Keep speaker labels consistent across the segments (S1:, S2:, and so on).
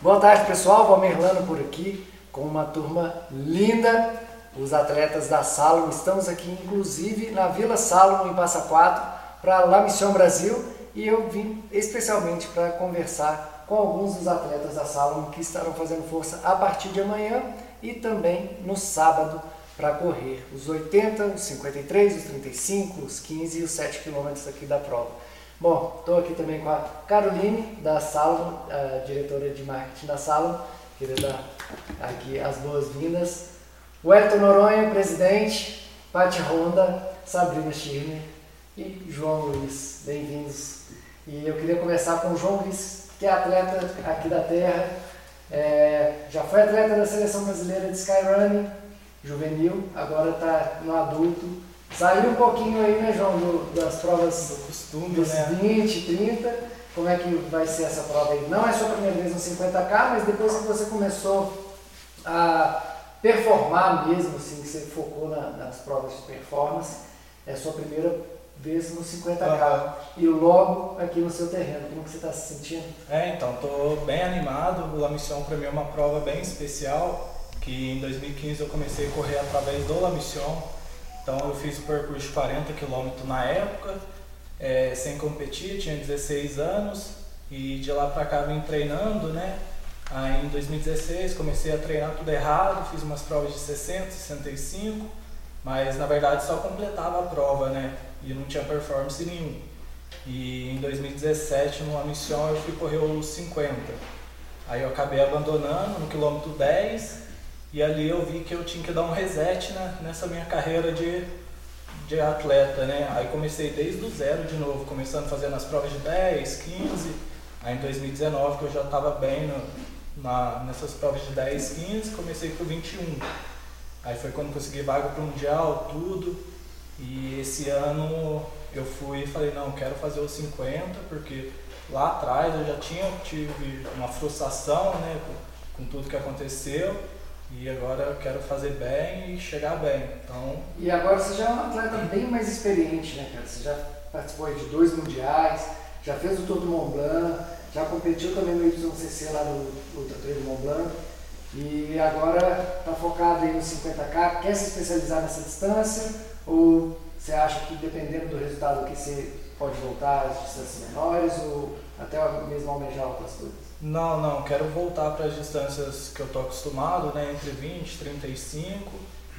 S1: Boa tarde, pessoal. Valmir Lano por aqui com uma turma linda. Os atletas da Salomon. Estamos aqui, inclusive, na Vila Salomon, em Passa Quatro, para La Mission Brasil. E eu vim especialmente para conversar com alguns dos atletas da Salomon que estarão fazendo força a partir de amanhã e também no sábado para correr os 80, os 53, os 35, os 15 e os 7 quilômetros aqui da prova. Bom, estou aqui também com a Caroline da Salomon, a diretora de marketing da Salomon. Queria dar aqui as boas-vindas. O Elton Noronha, presidente, Paty Ronda, Sabrina Schirmer e João Luiz. Bem-vindos. E eu queria começar com o João Luiz, que é atleta aqui da Terra. É, já foi atleta da seleção brasileira de Skyrunning, juvenil, agora está no adulto Saiu um pouquinho aí, né, João, do, das provas do costume, dos né? 20, 30. Como é que vai ser essa prova aí? Não é sua primeira vez no 50K, mas depois que você começou a performar mesmo, assim, que você focou na, nas provas de performance, é sua primeira vez no 50K. E logo aqui no seu terreno, como que você está se sentindo?
S2: É, então, estou bem animado. O La Mission para mim é uma prova bem especial, que em 2015 eu comecei a correr através do La Mission então eu fiz o percurso de 40 km na época, é, sem competir, tinha 16 anos e de lá pra cá vim treinando, né? Aí em 2016 comecei a treinar tudo errado, fiz umas provas de 60, 65, mas na verdade só completava a prova, né? E não tinha performance nenhum. E em 2017 numa missão eu fui correr os 50. Aí eu acabei abandonando no quilômetro 10 e ali eu vi que eu tinha que dar um reset né, nessa minha carreira de, de atleta, né? Aí comecei desde o zero de novo, começando fazendo as provas de 10, 15. Aí em 2019, que eu já estava bem no, na, nessas provas de 10, 15, comecei com 21. Aí foi quando consegui vaga para o Mundial, tudo. E esse ano eu fui e falei, não, quero fazer os 50, porque lá atrás eu já tinha, tive uma frustração né, com, com tudo que aconteceu. E agora eu quero fazer bem e chegar bem. Então...
S1: E agora você já é um atleta bem mais experiente, né, cara? Você já participou de dois mundiais, já fez o Tour do Mont Blanc, já competiu também no YCC lá no Ultra do Mont Blanc. E agora está focado aí no 50K, quer se especializar nessa distância? Ou você acha que dependendo do resultado que você pode voltar às distâncias menores ou até mesmo almejar outras coisas?
S2: Não, não, quero voltar para as distâncias que eu estou acostumado, né, entre 20 e 35,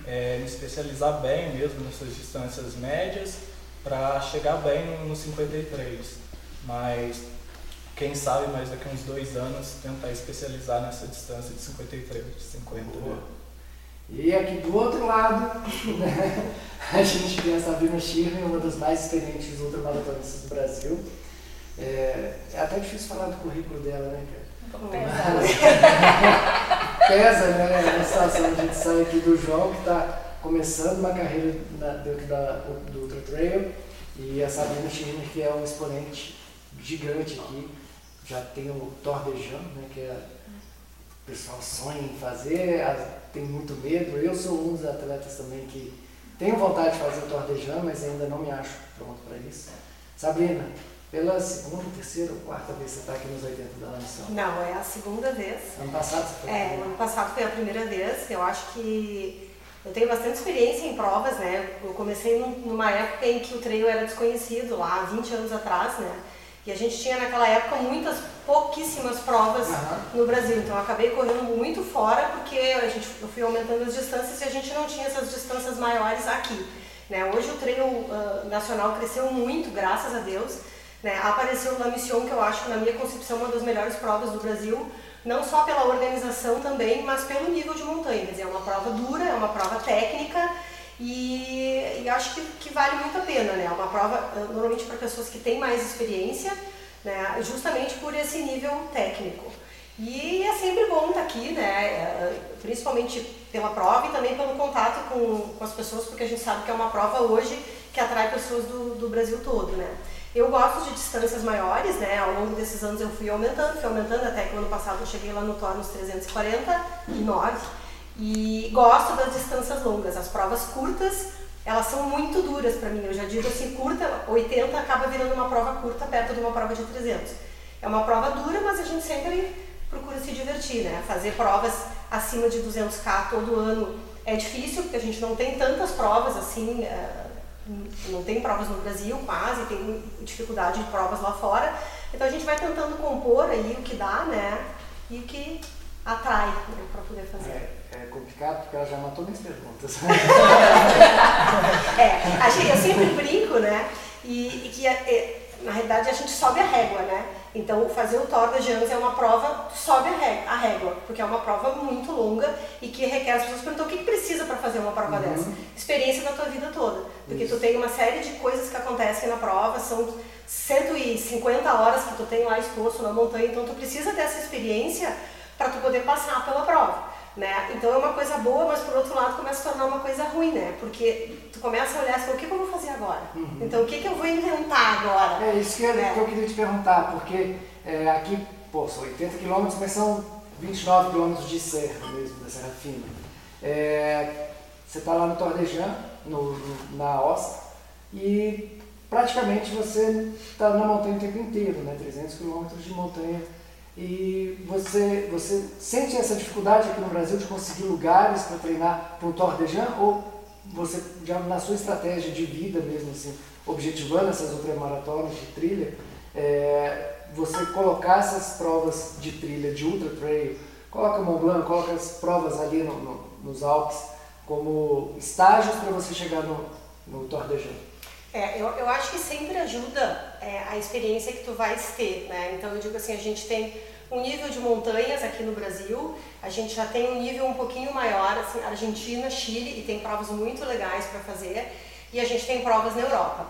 S2: é, me especializar bem mesmo nessas distâncias médias para chegar bem no, no 53. Mas quem sabe mais daqui a uns dois anos tentar especializar nessa distância de 53, de 50. Boa.
S1: E aqui do outro lado, né, a gente tem a Sabrina Schirmer, uma das mais experientes ultramaratonistas do Brasil. É, é até difícil falar do currículo dela, né,
S3: cara?
S1: Pesa, né? A situação, a gente sai aqui do João, que está começando uma carreira na, dentro da, do Ultra Trail, e a Sabrina Schirmer, que é um exponente gigante aqui, já tem o Thor de Jean, né, que é, o pessoal sonha em fazer, tem muito medo. Eu sou um dos atletas também que tenho vontade de fazer o Thor de Jean, mas ainda não me acho pronto para isso. Sabrina, pela segunda, terceira ou quarta vez você está aqui nos 80 da missão?
S3: Não, é a segunda vez.
S1: Ano passado você foi?
S3: É, ano passado foi a primeira vez. Eu acho que eu tenho bastante experiência em provas, né? Eu comecei numa época em que o trail era desconhecido, lá 20 anos atrás, né? E a gente tinha naquela época muitas, pouquíssimas provas uhum. no Brasil. Então eu acabei correndo muito fora porque a gente, eu fui aumentando as distâncias e a gente não tinha essas distâncias maiores aqui. Né? Hoje o trail uh, nacional cresceu muito, graças a Deus. Né? Apareceu na Mission, que eu acho na minha concepção é uma das melhores provas do Brasil, não só pela organização também, mas pelo nível de montanha. Quer dizer, é uma prova dura, é uma prova técnica e, e acho que, que, vale muito a pena. Né? É uma prova eh, normalmente para pessoas que têm mais experiência, né? justamente por esse nível técnico. E é sempre bom estar aqui, né? Eh, principalmente pela prova e também pelo contato com, com as pessoas, porque a gente sabe que é uma prova hoje que atrai pessoas do, do Brasil todo. Né? Eu gosto de distâncias maiores, né? Ao longo desses anos eu fui aumentando, fui aumentando até que no ano passado eu cheguei lá no Thor nos 349 e gosto das distâncias longas. As provas curtas, elas são muito duras para mim. Eu já digo assim, curta, 80 acaba virando uma prova curta perto de uma prova de 300. É uma prova dura, mas a gente sempre procura se divertir né? Fazer provas acima de 200k todo ano é difícil, porque a gente não tem tantas provas assim, é, não tem provas no Brasil quase, tem dificuldade de provas lá fora. Então a gente vai tentando compor aí o que dá, né? E o que atrai né, para poder fazer.
S1: É, é, complicado porque ela já matou minhas perguntas.
S3: é, gente, eu sempre brinco, né? E, e que é, na realidade a gente sobe a régua, né? Então fazer o Tour de Jans é uma prova, sobe a régua, porque é uma prova muito longa e que requer as pessoas perguntam o que, que precisa para fazer uma prova uhum. dessa? Experiência da tua vida toda. Porque Isso. tu tem uma série de coisas que acontecem na prova, são 150 horas que tu tem lá exposto na montanha, então tu precisa ter essa experiência para tu poder passar pela prova. Né? Então é uma coisa boa, mas por outro lado começa a tornar uma coisa ruim, né? Porque tu começa a olhar assim, o que, eu vou fazer agora? Uhum. Então o que, que eu vou inventar agora?
S1: É isso que, eu, né? que eu queria te perguntar, porque é, aqui, pô, são 80 quilômetros, mas são 29 quilômetros de serra mesmo, da Serra Fina. É, você está lá no Tordejan, no, no, na Osta, e praticamente você está na montanha o tempo inteiro, né? 300 quilômetros de montanha e você, você sente essa dificuldade aqui no Brasil de conseguir lugares para treinar para o Tour? Ou você, já na sua estratégia de vida mesmo, assim, objetivando essas ultramaratonas de trilha, é, você colocar essas provas de trilha, de ultra trail, coloca Mont Blanc, coloca as provas ali no, no, nos Alpes como estágios para você chegar no, no?
S3: É, eu, eu acho que sempre ajuda é, a experiência que tu vais ter, né? Então eu digo assim, a gente tem um nível de montanhas aqui no Brasil, a gente já tem um nível um pouquinho maior, assim, Argentina, Chile, e tem provas muito legais para fazer, e a gente tem provas na Europa.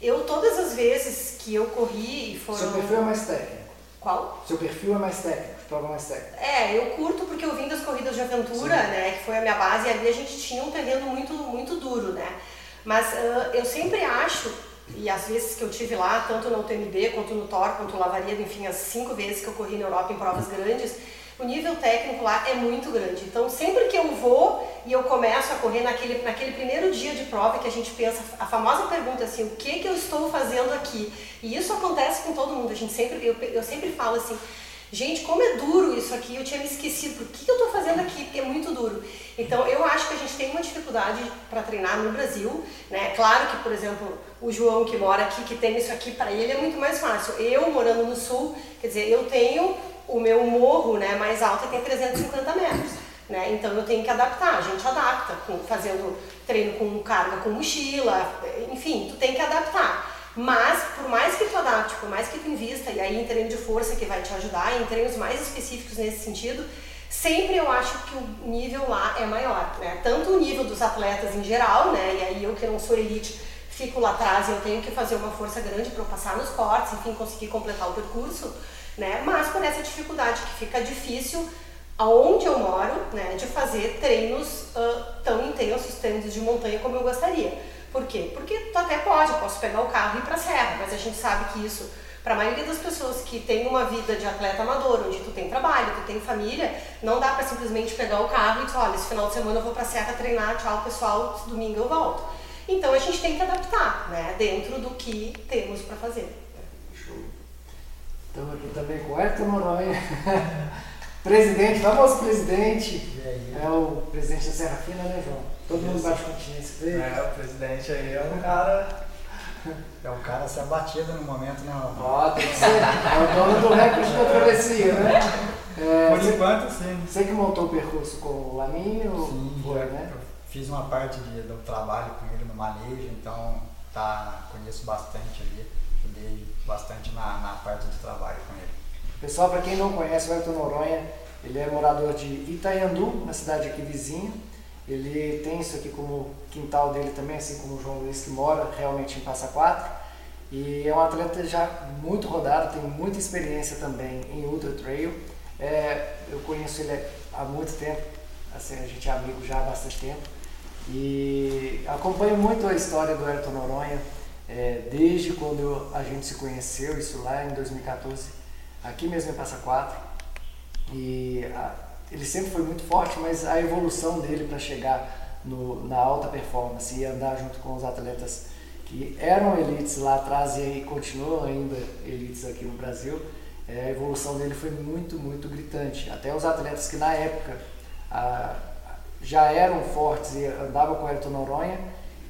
S3: Eu, todas as vezes que eu corri e foram...
S1: Seu perfil é mais técnico.
S3: Qual?
S1: Seu perfil é mais técnico, prova mais técnica.
S3: É, eu curto porque eu vim das corridas de aventura, Sim. né, que foi a minha base, e ali a gente tinha um terreno muito, muito duro, né. Mas uh, eu sempre acho, e às vezes que eu tive lá, tanto no UTMB quanto no Thor, quanto no Lavaria, enfim, as cinco vezes que eu corri na Europa em provas grandes, o nível técnico lá é muito grande. Então, sempre que eu vou e eu começo a correr naquele, naquele primeiro dia de prova que a gente pensa, a famosa pergunta assim, o que que eu estou fazendo aqui? E isso acontece com todo mundo. A gente sempre, eu, eu sempre falo assim, Gente, como é duro isso aqui, eu tinha me esquecido. Por que eu estou fazendo aqui? Porque é muito duro. Então, eu acho que a gente tem uma dificuldade para treinar no Brasil. Né? Claro que, por exemplo, o João que mora aqui, que tem isso aqui, para ele é muito mais fácil. Eu, morando no Sul, quer dizer, eu tenho o meu morro né, mais alto, tem 350 metros. Né? Então, eu tenho que adaptar. A gente adapta, com, fazendo treino com carga com mochila, enfim, tu tem que adaptar. Mas, por mais que tu adapte, por mais que tu invista, e aí em treino de força que vai te ajudar, em treinos mais específicos nesse sentido, sempre eu acho que o nível lá é maior, né? Tanto o nível dos atletas em geral, né? E aí eu que não sou elite, fico lá atrás e eu tenho que fazer uma força grande para eu passar nos cortes, enfim, conseguir completar o percurso, né? Mas por essa dificuldade que fica difícil aonde eu moro, né, de fazer treinos uh, tão intensos, treinos de montanha como eu gostaria. Por quê? Porque tu até pode, eu posso pegar o carro e ir para a serra, mas a gente sabe que isso, para a maioria das pessoas que tem uma vida de atleta amador, onde tu tem trabalho, tu tem família, não dá para simplesmente pegar o carro e dizer, olha, esse final de semana eu vou para a serra treinar, tchau pessoal, domingo eu volto. Então a gente tem que adaptar, né, dentro do que temos para fazer.
S1: Estamos aqui também com o Hector Noronha. presidente, famoso presidente. É o presidente da Serra Fina, né, João? Todo mundo bate continência dele.
S2: É, o presidente aí é um cara. É um cara a ser abatido no momento, né?
S1: Ó, tem que ser. É o dono do recorde da travessia, né?
S2: É, Por enquanto, sim.
S1: Você que montou o percurso com o Laminho?
S2: Sim, foi, né? Eu fiz uma parte de, do trabalho com ele no manejo, então tá, conheço bastante ali. Ajudei bastante na, na parte de trabalho com ele.
S1: Pessoal, para quem não conhece o Ayrton Noronha, ele é morador de Itaiandu, uma cidade aqui vizinha. Ele tem isso aqui como quintal dele também, assim como o João Luiz, que mora realmente em Passa Quatro. E é um atleta já muito rodado, tem muita experiência também em Ultra Trail. É, eu conheço ele há muito tempo, assim, a gente é amigo já há bastante tempo. E acompanho muito a história do Ayrton Noronha, é, desde quando a gente se conheceu, isso lá em 2014 aqui mesmo em Passa Quatro. E a, ele sempre foi muito forte, mas a evolução dele para chegar no, na alta performance e andar junto com os atletas que eram elites lá atrás e continuam ainda elites aqui no Brasil, é, a evolução dele foi muito, muito gritante. Até os atletas que na época a, já eram fortes e andavam com o Ayrton Noronha,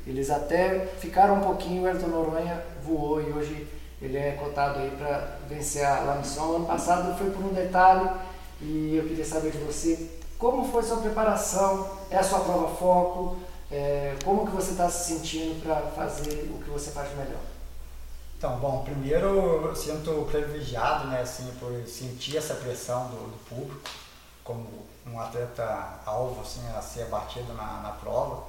S1: eles até ficaram um pouquinho, o Ayrton Noronha voou e hoje ele é cotado aí para vencer a La Mission. Ano passado foi por um detalhe e eu queria saber de você como foi sua preparação, é a sua prova foco, é, como que você está se sentindo para fazer o que você faz melhor?
S4: Então, bom, primeiro eu sinto privilegiado, né, assim, por sentir essa pressão do, do público, como um atleta alvo, assim, a ser batido na, na prova.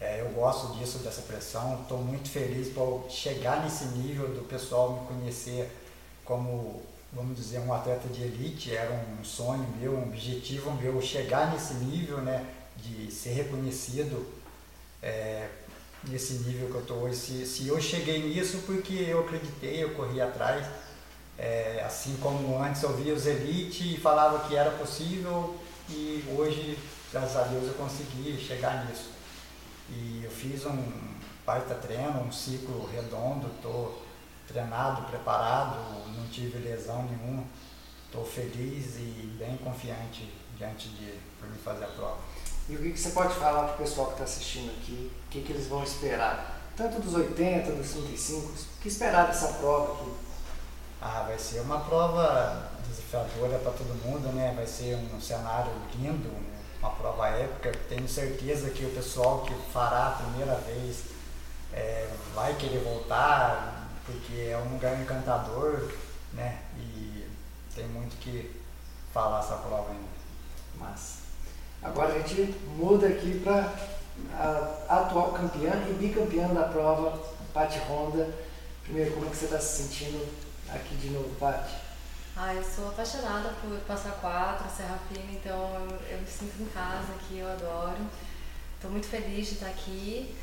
S4: É, eu gosto disso, dessa pressão. Estou muito feliz por chegar nesse nível do pessoal me conhecer como, vamos dizer, um atleta de elite. Era um sonho meu, um objetivo meu chegar nesse nível, né, de ser reconhecido é, nesse nível que eu estou hoje. Se, se eu cheguei nisso porque eu acreditei, eu corri atrás. É, assim como antes eu via os elite e falava que era possível e hoje, graças a Deus, eu consegui chegar nisso. E eu fiz um baita treino, um ciclo redondo, estou treinado, preparado, não tive lesão nenhuma. Estou feliz e bem confiante diante de por me fazer a prova.
S1: E o que, que você pode falar para o pessoal que está assistindo aqui? O que, que eles vão esperar? Tanto dos 80, dos 35, o que esperar dessa prova aqui?
S4: Ah, vai ser uma prova desafiadora para todo mundo, né? Vai ser um cenário lindo, uma prova épica. Tenho certeza que o pessoal que fará a primeira vez é, vai querer voltar, porque é um lugar encantador, né? E tem muito que falar essa prova ainda.
S1: Mas Agora a gente muda aqui para a atual campeã e bicampeã da prova, Paty Honda. Primeiro, como é que você está se sentindo aqui de novo, Paty?
S5: Ah, eu sou apaixonada por Passa Quatro, Serra Fina, então eu, eu, me sinto em casa aqui, eu adoro. Estou muito feliz de estar aqui.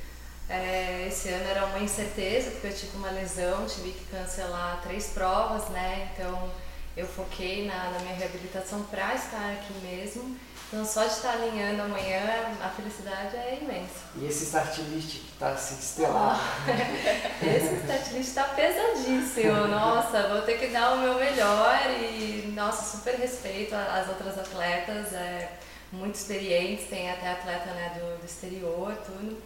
S5: É, esse ano era uma incerteza, porque eu tive uma lesão, tive que cancelar três provas, né? Então eu foquei na, na minha reabilitação para estar aqui mesmo. Então, só de estar alinhando amanhã, a felicidade é imensa.
S1: E esse start list que está assim, estelar?
S5: esse start list está pesadíssimo. Nossa, vou ter que dar o meu melhor e, nossa, super respeito às outras atletas, é, muito experientes, tem até atleta né, do, do exterior, tudo.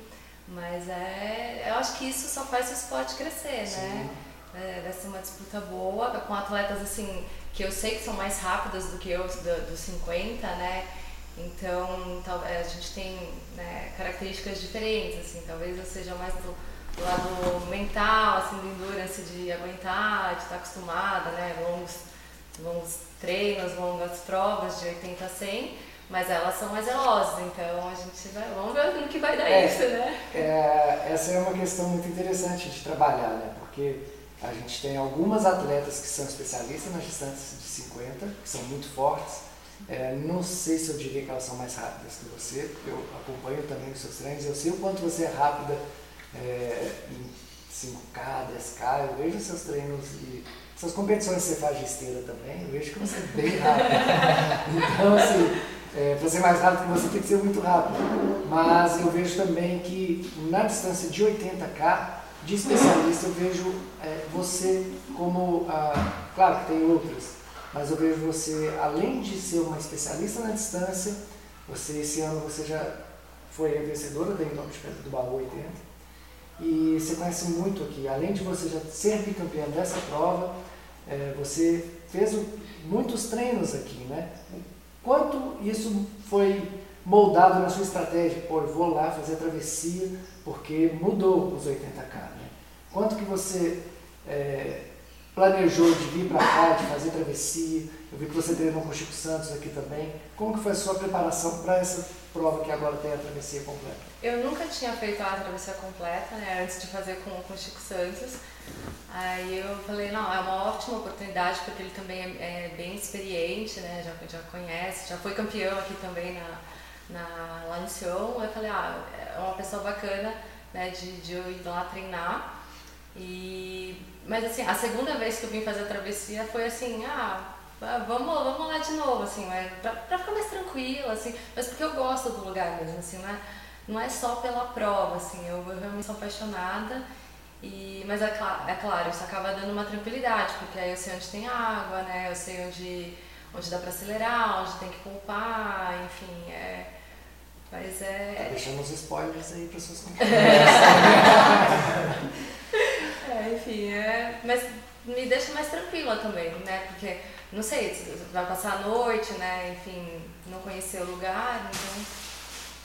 S5: Mas é, eu acho que isso só faz o esporte crescer, né? Sim. né? É, vai ser uma disputa boa, com atletas assim, que eu sei que são mais rápidas do que eu, dos do 50, né? Então, a gente tem né, características diferentes, assim, talvez eu seja mais do, do, lado mental, assim, do endurance, de aguentar, de estar acostumada, né, longos, longos treinos, longas provas de 80 a 100, mas elas são mais velozes, então a gente vai, vamos ver no que vai dar é, isso, né?
S1: É, essa é uma questão muito interessante de trabalhar, né, porque a gente tem algumas atletas que são especialistas nas distâncias de 50, que são muito fortes, é, não sei se eu diria que elas são mais rápidas que você, eu acompanho também os seus treinos, eu sei o quanto você é rápida é, em 5K, 10K, eu vejo seus treinos e suas competições que você faz de esteira também, eu vejo que você é bem rápido. então, assim, é, para ser mais rápido que você tem que ser muito rápido. Mas eu vejo também que na distância de 80K, de especialista, eu vejo é, você como, ah, claro que tem outras, mas eu vejo você, além de ser uma especialista na distância, você esse ano você já foi vencedora da Indoor de Pedra do Baú 80, e você conhece muito aqui, além de você já ser bicampeã dessa prova, é, você fez muitos treinos aqui, né? Quanto isso foi moldado na sua estratégia? Pô, eu vou lá fazer a travessia porque mudou os 80K, né? Quanto que você é, planejou de vir para cá, de fazer travessia. Eu vi que você treinou com o Chico Santos aqui também. Como que foi a sua preparação para essa prova que agora tem a travessia completa?
S5: Eu nunca tinha feito a travessia completa, né, antes de fazer com, com o Chico Santos. Aí eu falei, não, é uma ótima oportunidade, porque ele também é, é bem experiente, né, já, já conhece, já foi campeão aqui também na, na, lá no Sion. Eu falei, ah, é uma pessoa bacana né, de, de eu ir lá treinar. E mas assim, a segunda vez que eu vim fazer a travessia foi assim, ah, vamos, vamos lá de novo, assim, mas pra, pra ficar mais tranquila, assim, mas porque eu gosto do lugar mesmo, assim, não é, não é só pela prova, assim, eu, eu realmente sou apaixonada E, mas é, é, claro, isso acaba dando uma tranquilidade, porque aí eu sei onde tem água, né? Eu sei onde, onde dá para acelerar, onde tem que poupar, enfim, é. Mas é.
S1: Tá deixando os spoilers aí para suas
S5: é, enfim, é. Mas me deixa mais tranquila também, né? Porque, não sei, vai passar a noite, né? Enfim, não conhecer o lugar, então.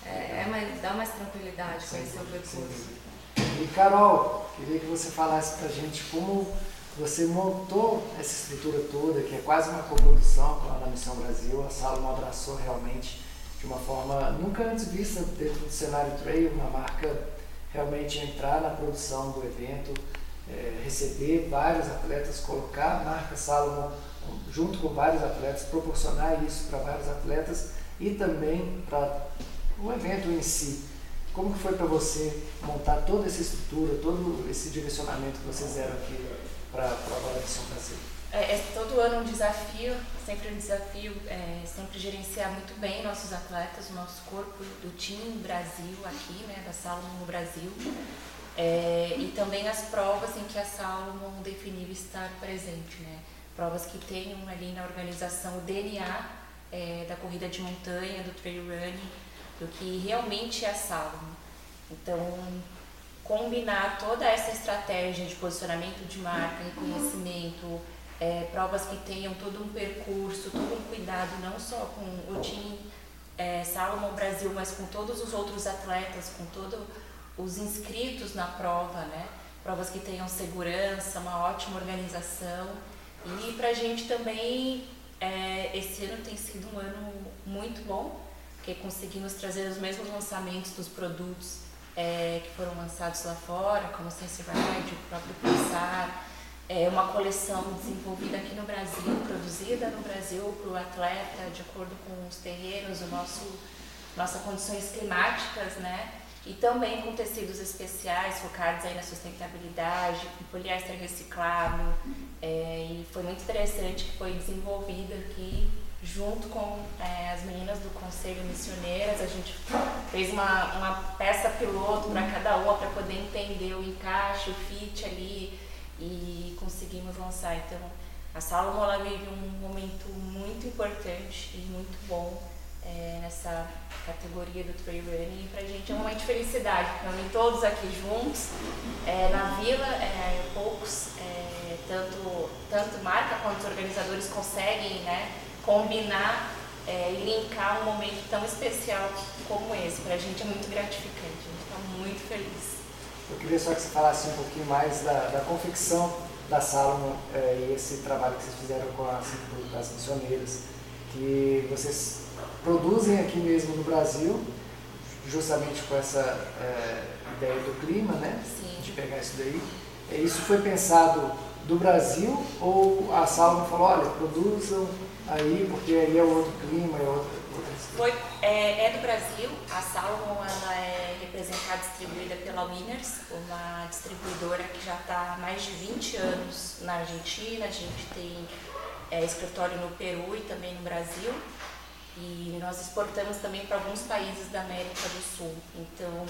S5: É, é mais, dá mais tranquilidade conhecer o percurso.
S1: E Carol, queria que você falasse pra gente como você montou essa estrutura toda, que é quase uma coprodução com a Missão Brasil. A Salomon abraçou realmente de uma forma nunca antes vista dentro do cenário trail, uma marca realmente entrar na produção do evento, é, receber vários atletas, colocar a marca Salomon junto com vários atletas, proporcionar isso para vários atletas e também para o evento em si. Como que foi para você montar toda essa estrutura, todo esse direcionamento que vocês deram aqui para a prova de São Brasil?
S6: É, é, todo ano um desafio, sempre um desafio, é, sempre gerenciar muito bem nossos atletas, o nosso corpo do time Brasil aqui, né, da Salomon no Brasil, é, e também as provas em que a Salomon definiu estar presente, né, provas que tenham ali na organização o DNA é, da corrida de montanha, do trail running, do que realmente é a Salomon. Então, combinar toda essa estratégia de posicionamento de marca, reconhecimento, é, provas que tenham todo um percurso, todo um cuidado, não só com o time é, Salomon Brasil, mas com todos os outros atletas, com todos os inscritos na prova, né? Provas que tenham segurança, uma ótima organização. E para a gente também, é, esse ano tem sido um ano muito bom, porque conseguimos trazer os mesmos lançamentos dos produtos é, que foram lançados lá fora, como o Sense Ride, o próprio Pulsar, é uma coleção desenvolvida aqui no Brasil, produzida no Brasil para o atleta, de acordo com os terrenos, o nosso, nossas condições climáticas, né? E também com tecidos especiais focados aí na sustentabilidade, com poliéster reciclável. É, e foi muito interessante que foi desenvolvido aqui junto com é, as meninas do Conselho Missioneiras, a gente fez uma, uma peça piloto para cada uma para poder entender o encaixe, o fit ali e conseguimos lançar. Então, a Salomon ela vive um momento muito importante e muito bom é, nessa categoria do trail running e pra gente é um momento de felicidade, porque todos aqui juntos, é, na vila, é, poucos, é, tanto, tanto marca quanto organizadores conseguem né, combinar é, e linkar um momento tão especial como esse. Para a gente é muito gratificante, a gente está muito feliz.
S1: Eu queria só que você falasse um pouquinho mais da, da confecção da Salomon é, e esse trabalho que vocês fizeram com as, as missioneiras, que vocês produzem aqui mesmo no Brasil, justamente com essa é, ideia do clima, né?
S6: Sim.
S1: De pegar isso daí. É, isso foi pensado do Brasil ou a Salomon falou, olha, produzam aí, porque aí é outro clima, é outra.
S6: Foi, é, é, do Brasil, a Salomon ela é representada distribuída pela Winners, uma distribuidora que já está há mais de 20 anos na Argentina, a gente tem é, escritório no Peru e também no Brasil. E nós exportamos também para alguns países da América do Sul. Então,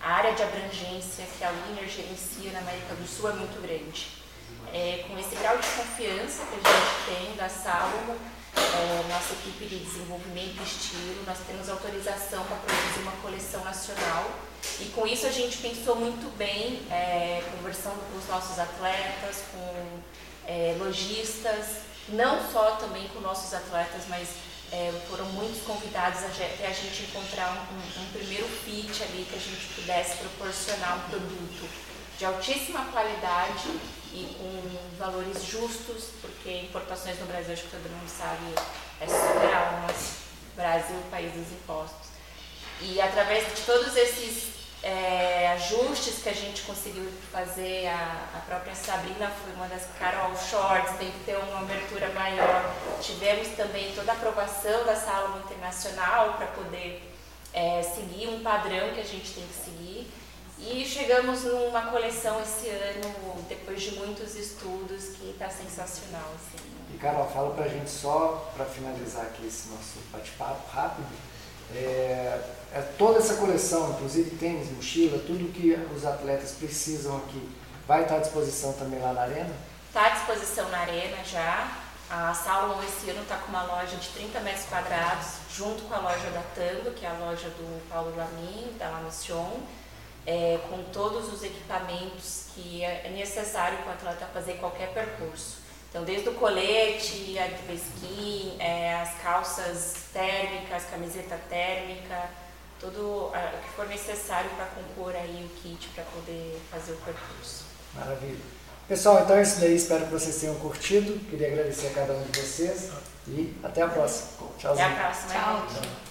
S6: a área de abrangência que a Winner gerencia na América do Sul é muito grande é, com esse grau de confiança que a gente tem da Salomon, é, nossa equipe de desenvolvimento de estilo, nós temos autorização para produzir uma coleção nacional. E com isso a gente pensou muito bem, é, conversando com os nossos atletas, com é, lojistas, não só também com nossos atletas, mas é, foram muitos convidados até a gente encontrar um, um, primeiro fit ali que a gente pudesse proporcionar um produto de altíssima qualidade e com valores justos, porque importações no Brasil, acho que todo mundo sabe, é surreal, mas Brasil, país dos impostos. E através de todos esses é, ajustes que a gente conseguiu fazer, a, a, própria Sabrina foi uma das Carol Shorts, tem que ter uma abertura maior. Tivemos também toda a aprovação da Salomon Internacional para poder é, seguir um padrão que a gente tem que seguir. E chegamos numa coleção esse ano, depois de muitos estudos, que está sensacional. Assim.
S1: E Carol, fala pra gente só, para finalizar aqui esse nosso bate-papo rápido, é, é, toda essa coleção, inclusive tênis, mochila, tudo que os atletas precisam aqui vai estar à disposição também lá na Arena?
S6: Está à disposição na Arena já. A Salomon esse ano está com uma loja de 30 metros quadrados, junto com a loja da Tango, que é a loja do Paulo Lamin, da La Mission, é, com todos os equipamentos que é necessário para o atleta fazer qualquer percurso. Então, desde o colete, a skin, é, as calças térmicas, camiseta térmica, tudo é, o que for necessário para compor aí o kit para poder fazer o percurso.
S1: Maravilha. Pessoal, então é isso daí. Espero que vocês tenham curtido. Queria agradecer a cada um de vocês e até a próxima.
S6: Tchauzinho. Até a próxima.
S5: Tchau.